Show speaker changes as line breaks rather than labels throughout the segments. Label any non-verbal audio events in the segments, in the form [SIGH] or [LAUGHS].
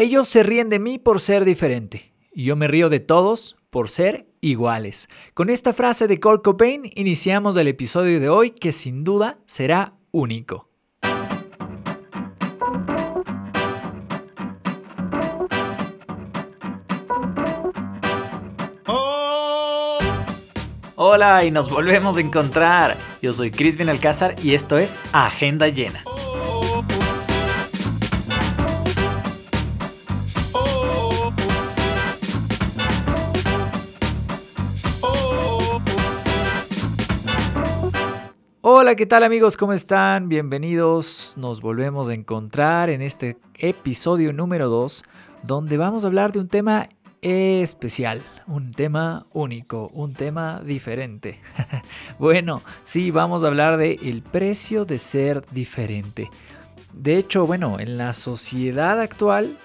Ellos se ríen de mí por ser diferente. Y yo me río de todos por ser iguales. Con esta frase de Cole Cobain iniciamos el episodio de hoy que sin duda será único. Hola y nos volvemos a encontrar. Yo soy Crispin Alcázar y esto es Agenda Llena. Hola, ¿qué tal amigos? ¿Cómo están? Bienvenidos. Nos volvemos a encontrar en este episodio número 2, donde vamos a hablar de un tema especial, un tema único, un tema diferente. [LAUGHS] bueno, sí, vamos a hablar de el precio de ser diferente. De hecho, bueno, en la sociedad actual,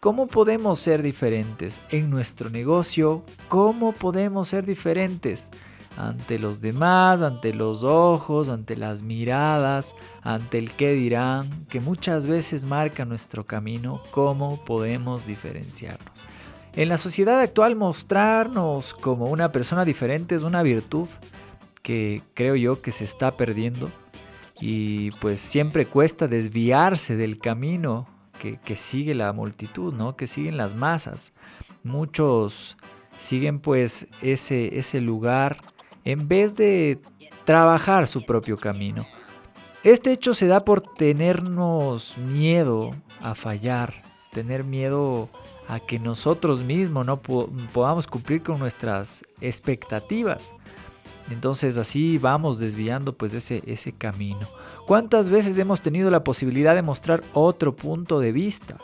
¿cómo podemos ser diferentes? En nuestro negocio, ¿cómo podemos ser diferentes? Ante los demás, ante los ojos, ante las miradas, ante el qué dirán, que muchas veces marca nuestro camino, cómo podemos diferenciarnos. En la sociedad actual mostrarnos como una persona diferente es una virtud que creo yo que se está perdiendo y pues siempre cuesta desviarse del camino que, sigue la multitud, ¿no? que siguen las masas. Muchos siguen pues ese, ese lugar en vez de trabajar su propio camino. Este hecho se da por tenernos miedo a fallar, tener miedo a que nosotros mismos no podamos cumplir con nuestras expectativas. Entonces así vamos desviando pues ese, ese camino. ¿Cuántas veces hemos tenido la posibilidad de mostrar otro punto de vista?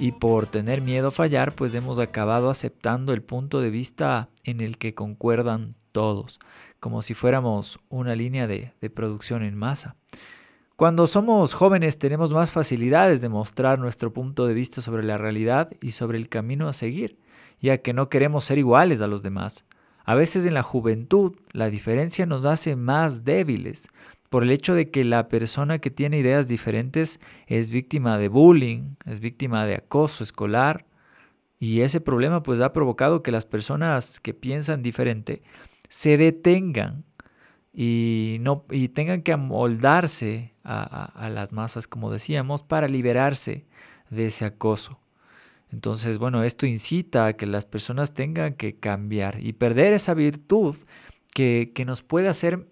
Y por tener miedo a fallar, pues hemos acabado aceptando el punto de vista en el que concuerdan todos, como si fuéramos una línea de, de producción en masa. Cuando somos jóvenes tenemos más facilidades de mostrar nuestro punto de vista sobre la realidad y sobre el camino a seguir, ya que no queremos ser iguales a los demás. A veces en la juventud la diferencia nos hace más débiles por el hecho de que la persona que tiene ideas diferentes es víctima de bullying, es víctima de acoso escolar y ese problema pues ha provocado que las personas que piensan diferente se detengan y, no, y tengan que amoldarse a, las masas, como decíamos, para liberarse de ese acoso. Entonces, bueno, esto incita a que las personas tengan que cambiar y perder esa virtud que, nos puede hacer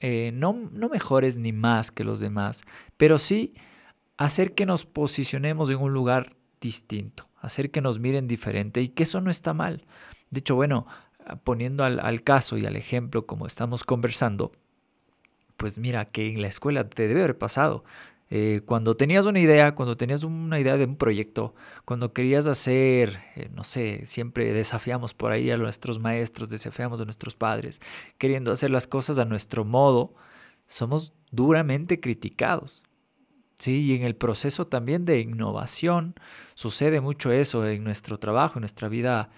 eh, no, no mejores ni más que los demás, pero sí hacer que nos posicionemos en un lugar distinto, hacer que nos miren diferente y que eso no está mal. De hecho, bueno, poniendo al, caso y al ejemplo como estamos conversando, pues mira que en la escuela te debe haber pasado. Eh, cuando tenías una idea, cuando tenías una idea de un proyecto, cuando querías hacer, eh, no sé, siempre desafiamos por ahí a nuestros maestros, desafiamos a nuestros padres, queriendo hacer las cosas a nuestro modo, somos duramente criticados. Sí, y en el proceso también de innovación sucede mucho eso en nuestro trabajo, en nuestra vida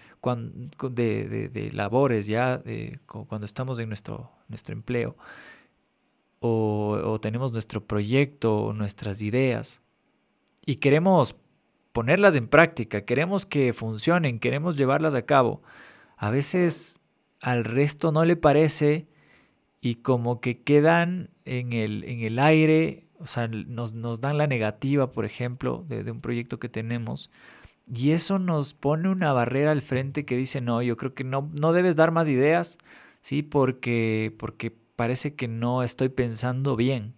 de, de, labores, ya cuando estamos en nuestro, nuestro empleo, o, tenemos nuestro proyecto, o nuestras ideas, y queremos ponerlas en práctica, queremos que funcionen, queremos llevarlas a cabo. A veces al resto no le parece y como que quedan en el, en el aire o sea, nos, nos dan la negativa, por ejemplo, de, un proyecto que tenemos. Y eso nos pone una barrera al frente que dice, no, yo creo que no, no debes dar más ideas, ¿sí? Porque, porque parece que no estoy pensando bien.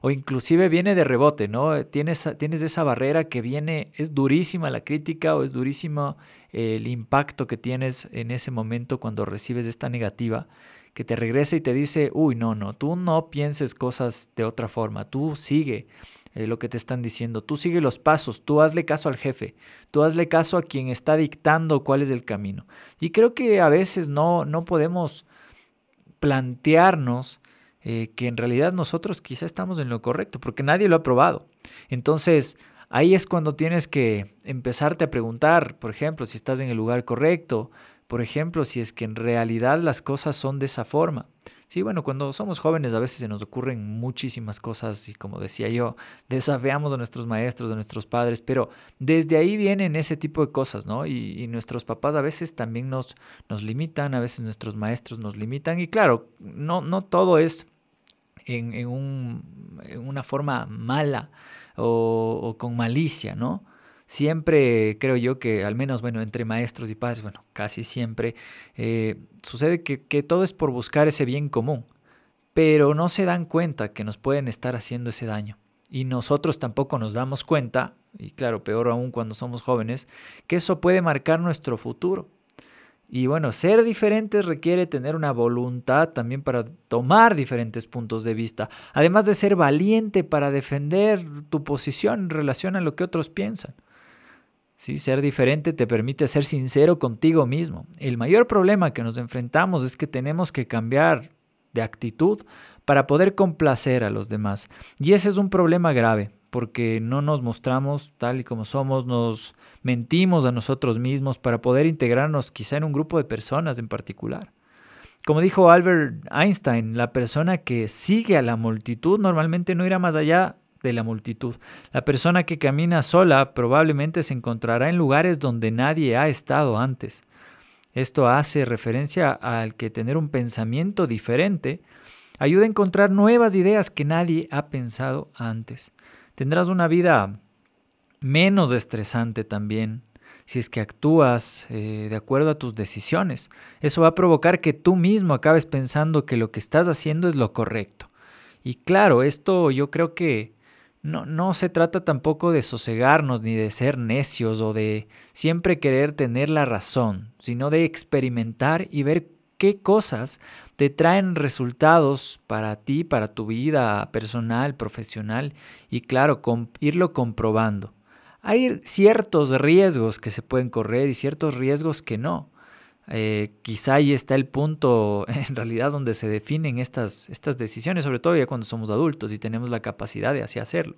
O inclusive viene de rebote, ¿no? Tienes, tienes esa barrera que viene, es durísima la crítica o es durísimo el impacto que tienes en ese momento cuando recibes esta negativa que te regresa y te dice, uy, no, no, tú no pienses cosas de otra forma, tú sigue eh, lo que te están diciendo, tú sigue los pasos, tú hazle caso al jefe, tú hazle caso a quien está dictando cuál es el camino. Y creo que a veces no, no podemos plantearnos eh, que en realidad nosotros quizá estamos en lo correcto, porque nadie lo ha probado. Entonces, ahí es cuando tienes que empezarte a preguntar, por ejemplo, si estás en el lugar correcto, por ejemplo, si es que en realidad las cosas son de esa forma. Sí, bueno, cuando somos jóvenes a veces se nos ocurren muchísimas cosas y como decía yo, desafiamos a nuestros maestros, a nuestros padres, pero desde ahí vienen ese tipo de cosas, ¿no? Y, nuestros papás a veces también nos, nos limitan, a veces nuestros maestros nos limitan y claro, no, no todo es en, en, un, en una forma mala o con malicia, ¿no? Siempre creo yo que, al menos, bueno, entre maestros y padres, bueno, casi siempre, eh, sucede que, que todo es por buscar ese bien común, pero no se dan cuenta que nos pueden estar haciendo ese daño. Y nosotros tampoco nos damos cuenta, y claro, peor aún cuando somos jóvenes, que eso puede marcar nuestro futuro. Y bueno, ser diferentes requiere tener una voluntad también para tomar diferentes puntos de vista, además de ser valiente para defender tu posición en relación a lo que otros piensan. ¿Sí? Ser diferente te permite ser sincero contigo mismo. El mayor problema que nos enfrentamos es que tenemos que cambiar de actitud para poder complacer a los demás. Y ese es un problema grave, porque no nos mostramos tal y como somos, nos mentimos a nosotros mismos para poder integrarnos quizá en un grupo de personas en particular. Como dijo Albert Einstein, la persona que sigue a la multitud normalmente no irá más allá de la multitud. La persona que camina sola probablemente se encontrará en lugares donde nadie ha estado antes. Esto hace referencia al que tener un pensamiento diferente ayuda a encontrar nuevas ideas que nadie ha pensado antes. Tendrás una vida menos estresante también si es que actúas eh, de acuerdo a tus decisiones. Eso va a provocar que tú mismo acabes pensando que lo que estás haciendo es lo correcto. Y claro, esto yo creo que no, no se trata tampoco de sosegarnos ni de ser necios o de siempre querer tener la razón, sino de experimentar y ver qué cosas te traen resultados para ti, para tu vida personal, profesional y claro, irlo comprobando. Hay ciertos riesgos que se pueden correr y ciertos riesgos que no. Eh, quizá ahí está el punto [LAUGHS] en realidad donde se definen estas, estas decisiones, sobre todo ya cuando somos adultos y tenemos la capacidad de así hacerlo.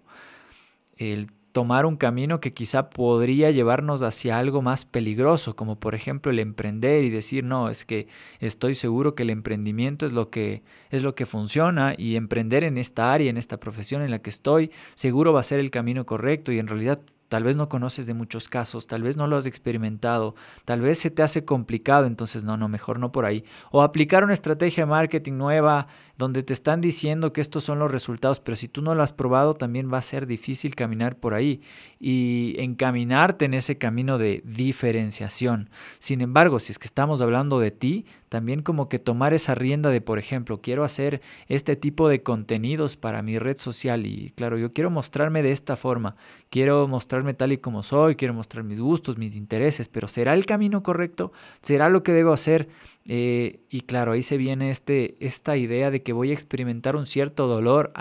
El tomar un camino que quizá podría llevarnos hacia algo más peligroso, como por ejemplo el emprender y decir, no, es que estoy seguro que el emprendimiento es lo que es lo que funciona y emprender en esta área, en esta profesión en la que estoy, seguro va a ser el camino correcto y en realidad Tal vez no conoces de muchos casos, tal vez no lo has experimentado, tal vez se te hace complicado, entonces no, no, mejor no por ahí. O aplicar una estrategia de marketing nueva donde te están diciendo que estos son los resultados, pero si tú no lo has probado también va a ser difícil caminar por ahí y encaminarte en ese camino de diferenciación. Sin embargo, si es que estamos hablando de ti, también como que tomar esa rienda de, por ejemplo, quiero hacer este tipo de contenidos para mi red social y claro, yo quiero mostrarme de esta forma, quiero mostrarme tal y como soy, quiero mostrar mis gustos, mis intereses, pero ¿será el camino correcto? ¿Será lo que debo hacer? Eh, y claro, ahí se viene este, esta idea de que voy a experimentar un cierto dolor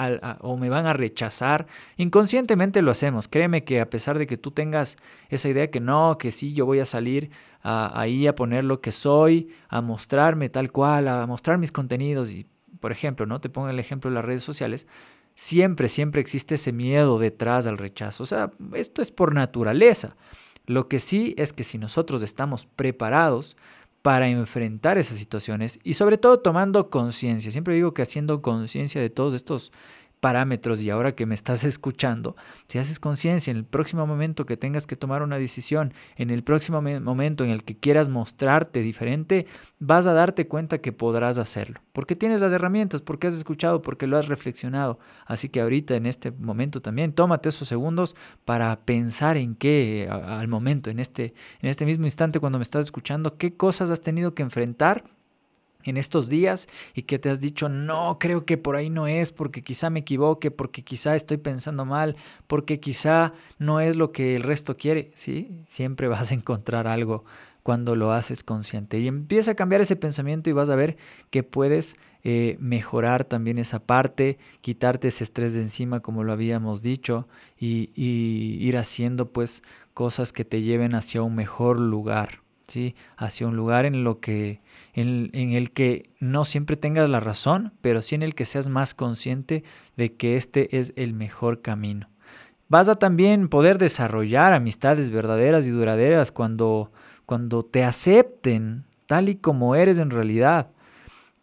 o me van a rechazar. Inconscientemente lo hacemos. Créeme que a pesar de que tú tengas esa idea que no, que sí, yo voy a salir ahí a poner lo que soy, a mostrarme tal cual, a mostrar mis contenidos y, por ejemplo, ¿no? Te pongo el ejemplo de las redes sociales. Siempre, siempre existe ese miedo detrás del rechazo. O sea, esto es por naturaleza. Lo que sí es que si nosotros estamos preparados para enfrentar esas situaciones y sobre todo tomando conciencia, siempre digo que haciendo conciencia de todos estos parámetros y ahora que me estás escuchando, si haces conciencia en el próximo momento que tengas que tomar una decisión, en el próximo momento en el que quieras mostrarte diferente, vas a darte cuenta que podrás hacerlo. Porque tienes las herramientas, porque has escuchado, porque lo has reflexionado. Así que ahorita en este momento también tómate esos segundos para pensar en qué al momento, en este, en este mismo instante cuando me estás escuchando, qué cosas has tenido que enfrentar en estos días y que te has dicho, no, creo que por ahí no es, porque quizá me equivoque, porque quizá estoy pensando mal, porque quizá no es lo que el resto quiere, ¿sí? Siempre [LAUGHS] vas a encontrar algo cuando lo haces consciente. Y empieza a cambiar ese pensamiento y vas a ver que puedes eh, mejorar también esa parte, quitarte ese estrés de encima, como lo habíamos dicho, y, y ir haciendo pues cosas que te lleven hacia un mejor lugar hacia un lugar en, lo que, en, en, el que no siempre tengas la razón, pero sí en el que seas más consciente de que este es el mejor camino. Vas a también poder desarrollar amistades verdaderas y duraderas cuando, cuando te acepten tal y como eres en realidad.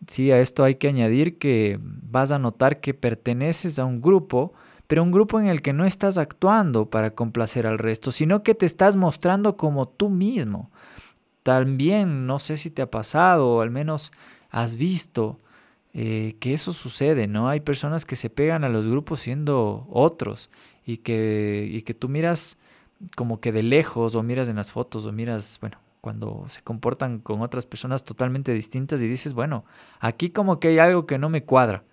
Sí, a esto hay que añadir que vas a notar que perteneces a un grupo, pero un grupo en el que no estás actuando para complacer al resto, sino que te estás mostrando como tú mismo. También, no sé si te ha pasado, o al menos has visto, eh, que eso sucede, ¿no? Hay personas que se pegan a los grupos siendo otros y que, y que tú miras como que de lejos o miras en las fotos o miras, bueno, cuando se comportan con otras personas totalmente distintas y dices, bueno, aquí como que hay algo que no me cuadra.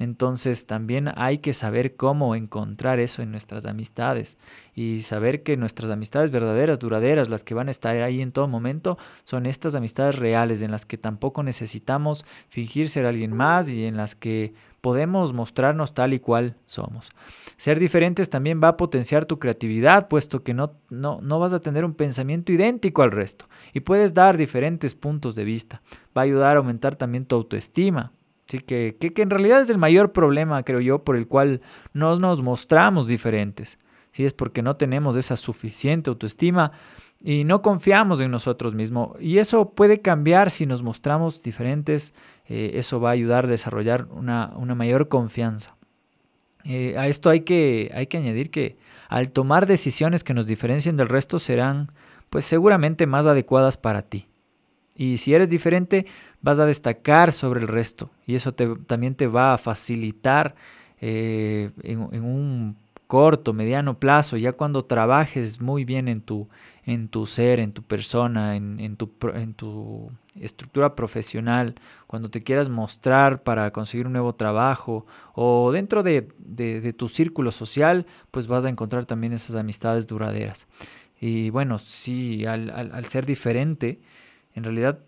Entonces también hay que saber cómo encontrar eso en nuestras amistades y saber que nuestras amistades verdaderas, duraderas, las que van a estar ahí en todo momento, son estas amistades reales en las que tampoco necesitamos fingir ser alguien más y en las que podemos mostrarnos tal y cual somos. Ser diferentes también va a potenciar tu creatividad, puesto que no, no, no vas a tener un pensamiento idéntico al resto y puedes dar diferentes puntos de vista. Va a ayudar a aumentar también tu autoestima. Así que, que, que en realidad es el mayor problema, creo yo, por el cual no nos mostramos diferentes. Si es porque no tenemos esa suficiente autoestima y no confiamos en nosotros mismos. Y eso puede cambiar si nos mostramos diferentes. Eh, eso va a ayudar a desarrollar una, una mayor confianza. Eh, a esto hay que, hay que añadir que al tomar decisiones que nos diferencien del resto serán pues seguramente más adecuadas para ti. Y si eres diferente, vas a destacar sobre el resto. Y eso también te va a facilitar eh, en, un corto, mediano plazo, ya cuando trabajes muy bien en tu, en tu ser, en tu persona, en, tu, en tu estructura profesional, cuando te quieras mostrar para conseguir un nuevo trabajo o dentro de, de, tu círculo social, pues vas a encontrar también esas amistades duraderas. Y bueno, sí, al ser diferente, en realidad,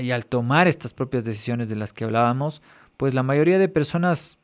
y al tomar estas propias decisiones de las que hablábamos, pues la mayoría de personas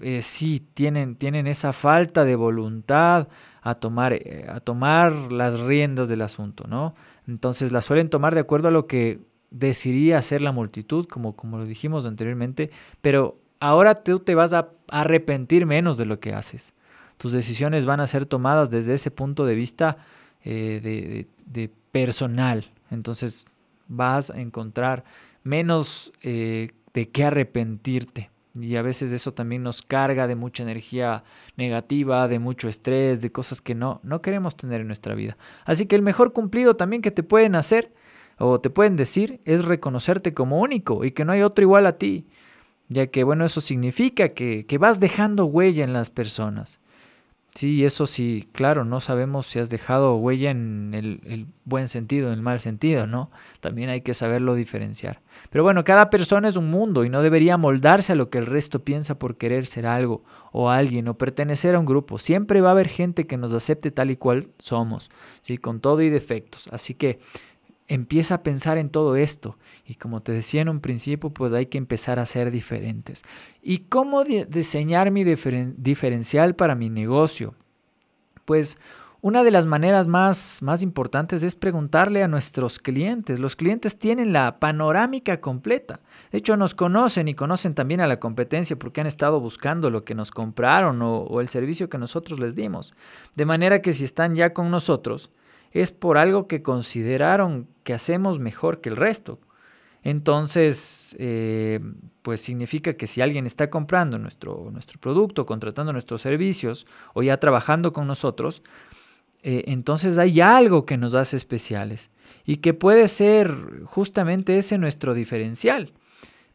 eh, sí tienen, tienen esa falta de voluntad a tomar, eh, a tomar las riendas del asunto, ¿no? Entonces la suelen tomar de acuerdo a lo que decidiría hacer la multitud, como, como lo dijimos anteriormente, pero ahora tú te vas a arrepentir menos de lo que haces. Tus decisiones van a ser tomadas desde ese punto de vista eh, de, de, personal. Entonces vas a encontrar menos eh, de qué arrepentirte. Y a veces eso también nos carga de mucha energía negativa, de mucho estrés, de cosas que no, no queremos tener en nuestra vida. Así que el mejor cumplido también que te pueden hacer o te pueden decir es reconocerte como único y que no hay otro igual a ti. Ya que, bueno, eso significa que, que vas dejando huella en las personas. Sí, eso sí, claro, no sabemos si has dejado huella en el, el, buen sentido, en el mal sentido, ¿no? También hay que saberlo diferenciar. Pero bueno, cada persona es un mundo y no debería moldarse a lo que el resto piensa por querer ser algo o alguien o pertenecer a un grupo. Siempre va a haber gente que nos acepte tal y cual somos, ¿sí? Con todo y defectos. Así que empieza a pensar en todo esto. Y como te decía en un principio, pues hay que empezar a ser diferentes. ¿Y cómo diseñar mi diferen diferencial para mi negocio? Pues una de las maneras más, más importantes es preguntarle a nuestros clientes. Los clientes tienen la panorámica completa. De hecho, nos conocen y conocen también a la competencia porque han estado buscando lo que nos compraron o el servicio que nosotros les dimos. De manera que si están ya con nosotros, es por algo que consideraron que hacemos mejor que el resto. Entonces, eh, pues significa que si alguien está comprando nuestro, nuestro producto, contratando nuestros servicios o ya trabajando con nosotros, eh, entonces hay algo que nos hace especiales y que puede ser justamente ese nuestro diferencial.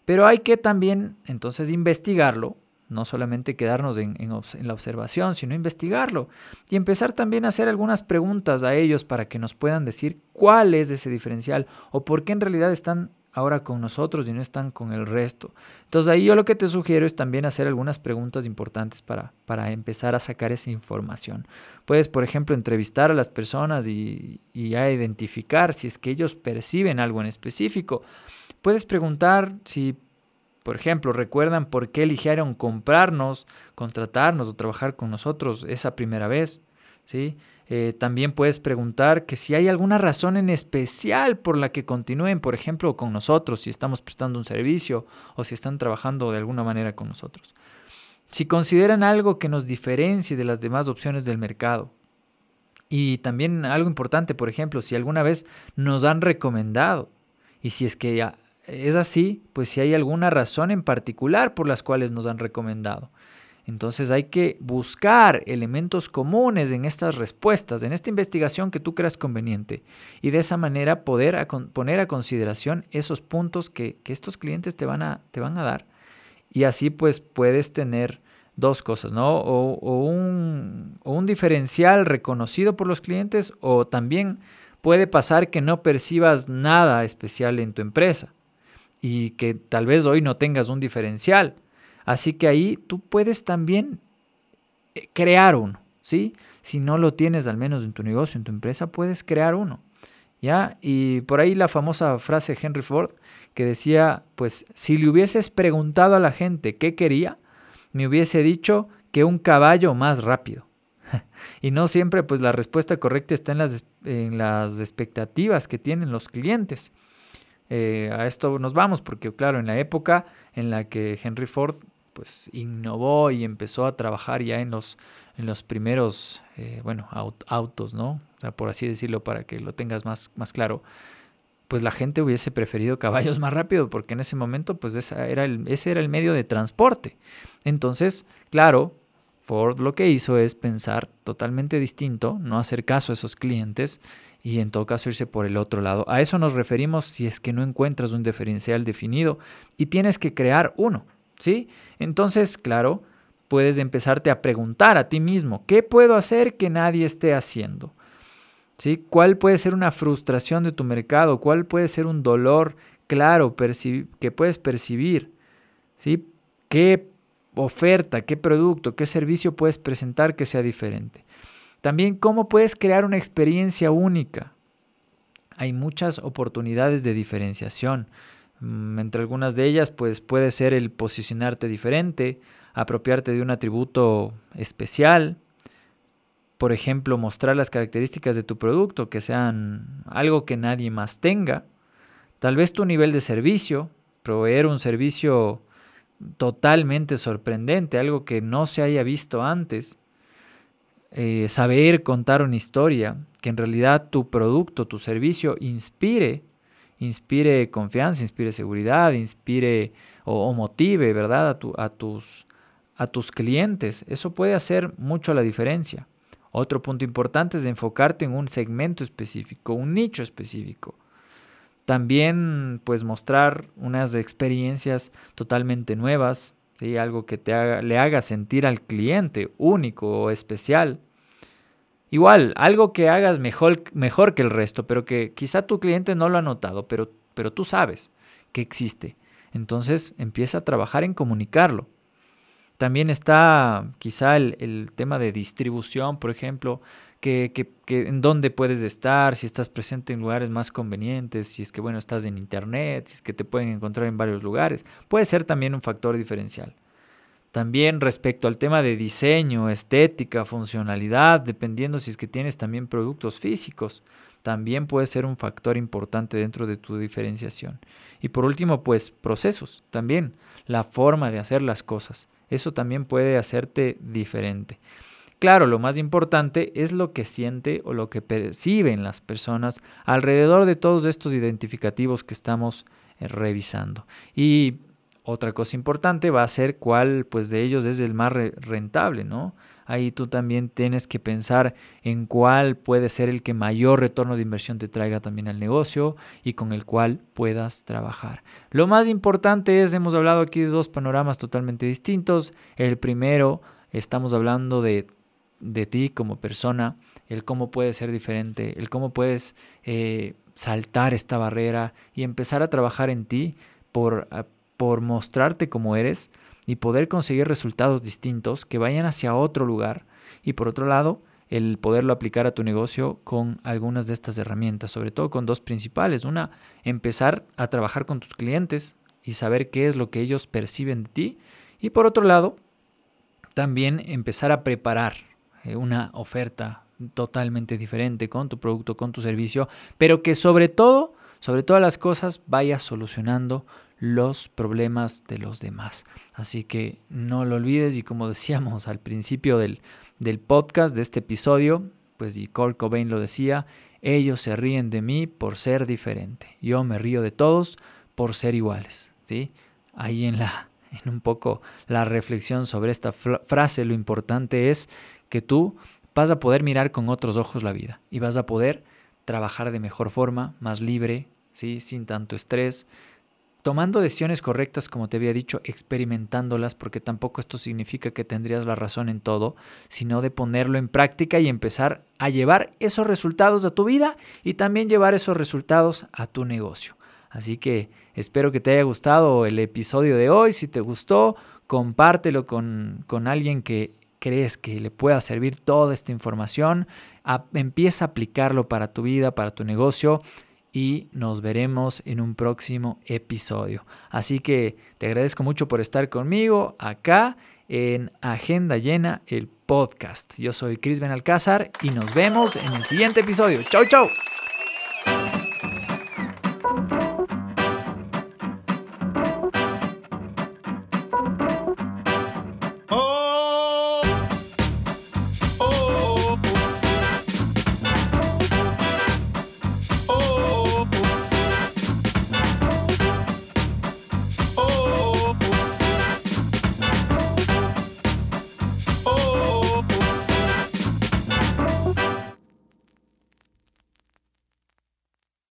Pero hay que también entonces investigarlo no solamente quedarnos en, la observación, sino investigarlo y empezar también a hacer algunas preguntas a ellos para que nos puedan decir cuál es ese diferencial o por qué en realidad están ahora con nosotros y no están con el resto. Entonces ahí yo lo que te sugiero es también hacer algunas preguntas importantes para, para empezar a sacar esa información. Puedes, por ejemplo, entrevistar a las personas y, y a identificar si es que ellos perciben algo en específico. Puedes preguntar si por ejemplo, recuerdan por qué eligieron comprarnos, contratarnos o trabajar con nosotros esa primera vez. ¿sí? Eh, también puedes preguntar que si hay alguna razón en especial por la que continúen, por ejemplo, con nosotros, si estamos prestando un servicio o si están trabajando de alguna manera con nosotros. Si consideran algo que nos diferencie de las demás opciones del mercado. Y también algo importante, por ejemplo, si alguna vez nos han recomendado Y si es que es así, pues si hay alguna razón en particular por las cuales nos han recomendado. Entonces hay que buscar elementos comunes en estas respuestas, en esta investigación que tú creas conveniente y de esa manera poder poner a consideración esos puntos que, estos clientes te van, a, te van a dar y así pues puedes tener dos cosas, ¿no? O, un, o un diferencial reconocido por los clientes o también puede pasar que no percibas nada especial en tu empresa y que tal vez hoy no tengas un diferencial Así que ahí tú puedes también eh, crear uno, ¿sí? Si no lo tienes al menos en tu negocio, en tu empresa, puedes crear uno. ¿Ya? Y por ahí la famosa frase de Henry Ford que decía, pues si le hubieses preguntado a la gente qué quería, me hubiese dicho que un caballo más rápido. [LAUGHS] y no siempre pues la respuesta correcta está en las, en las expectativas que tienen los clientes. Eh, a esto nos vamos porque claro, en la época en la que Henry Ford pues innovó y empezó a trabajar ya en los, en los primeros, eh, bueno, autos, ¿no? O sea, por así decirlo, para que lo tengas más, más claro, pues la gente hubiese preferido caballos [LAUGHS] más rápido, porque en ese momento, pues esa era el, ese era el medio de transporte. Entonces, claro, Ford lo que hizo es pensar totalmente distinto, no hacer caso a esos clientes y en todo caso irse por el otro lado. A eso nos referimos si es que no encuentras un diferencial definido y tienes que crear uno. ¿sí? Entonces, claro, puedes empezarte a preguntar a ti mismo, ¿qué puedo hacer que nadie esté haciendo? ¿Sí? ¿Cuál puede ser una frustración de tu mercado? ¿Cuál puede ser un dolor claro que puedes percibir? ¿Sí? ¿Qué oferta, qué producto, qué servicio puedes presentar que sea diferente? También cómo puedes crear una experiencia única. Hay muchas oportunidades de diferenciación. Mm, entre algunas de ellas, pues puede ser el posicionarte diferente, apropiarte de un atributo especial, por ejemplo, mostrar las características de tu producto que sean algo que nadie más tenga, tal vez tu nivel de servicio, proveer un servicio totalmente sorprendente, algo que no se haya visto antes, eh, saber contar una historia, que en realidad tu producto, tu servicio inspire inspire confianza, inspire seguridad, inspire o, motive, ¿verdad? A, a, tus, a tus clientes. Eso puede hacer mucho la diferencia. Otro punto importante es enfocarte en un segmento específico, un nicho específico. También, pues, mostrar unas experiencias totalmente nuevas, ¿sí? algo que te haga, le haga sentir al cliente único o especial. Igual, algo que hagas mejor, mejor que el resto, pero que quizá tu cliente no lo ha notado, pero, pero tú sabes que existe. Entonces empieza a trabajar en comunicarlo. También está quizá el, tema de distribución, por ejemplo, que, que, en dónde puedes estar, si estás presente en lugares más convenientes, si es que bueno, estás en internet, si es que te pueden encontrar en varios lugares. Puede ser también un factor diferencial. También respecto al tema de diseño, estética, funcionalidad, dependiendo si es que tienes también productos físicos, también puede ser un factor importante dentro de tu diferenciación. Y por último, pues procesos, también la forma de hacer las cosas. Eso también puede hacerte diferente. Claro, lo más importante es lo que siente o lo que perciben las personas alrededor de todos estos identificativos que estamos eh, revisando. Y otra cosa importante va a ser cuál pues de ellos es el más rentable, ¿no? Ahí tú también tienes que pensar en cuál puede ser el que mayor retorno de inversión te traiga también al negocio y con el cual puedas trabajar. Lo más importante es, hemos hablado aquí de dos panoramas totalmente distintos. El primero, estamos hablando de, de ti como persona, el cómo puedes ser diferente, el cómo puedes eh, saltar esta barrera y empezar a trabajar en ti por por mostrarte como eres y poder conseguir resultados distintos que vayan hacia otro lugar. Y por otro lado, el poderlo aplicar a tu negocio con algunas de estas herramientas, sobre todo con dos principales. Una, empezar a trabajar con tus clientes y saber qué es lo que ellos perciben de ti. Y por otro lado, también empezar a preparar eh, una oferta totalmente diferente con tu producto, con tu servicio, pero que sobre todo, sobre todas las cosas, vaya solucionando los problemas de los demás. Así que no lo olvides y como [LAUGHS] decíamos al principio del, del podcast, de este episodio, pues y Kurt Cobain lo decía, ellos se ríen de mí por ser diferente. Yo me río de todos por ser iguales, ¿sí? Ahí en la [LAUGHS] en un poco la reflexión sobre esta frase, lo importante es que tú vas a poder mirar con otros ojos la vida y vas a poder trabajar de mejor forma, más libre, ¿sí? sin tanto estrés, tomando decisiones correctas, como te había dicho, experimentándolas, porque tampoco esto significa que tendrías la razón en todo, sino de ponerlo en práctica y empezar a llevar esos resultados a tu vida y también llevar esos resultados a tu negocio. Así que espero que te haya gustado el episodio de hoy. Si te gustó, compártelo con, con alguien que crees que le pueda servir toda esta información. empieza a aplicarlo para tu vida, para tu negocio y nos veremos en un próximo episodio. Así que te agradezco mucho por estar conmigo acá en Agenda Llena, el podcast. Yo soy Cris Benalcázar y nos vemos en el siguiente episodio. Chau, chau.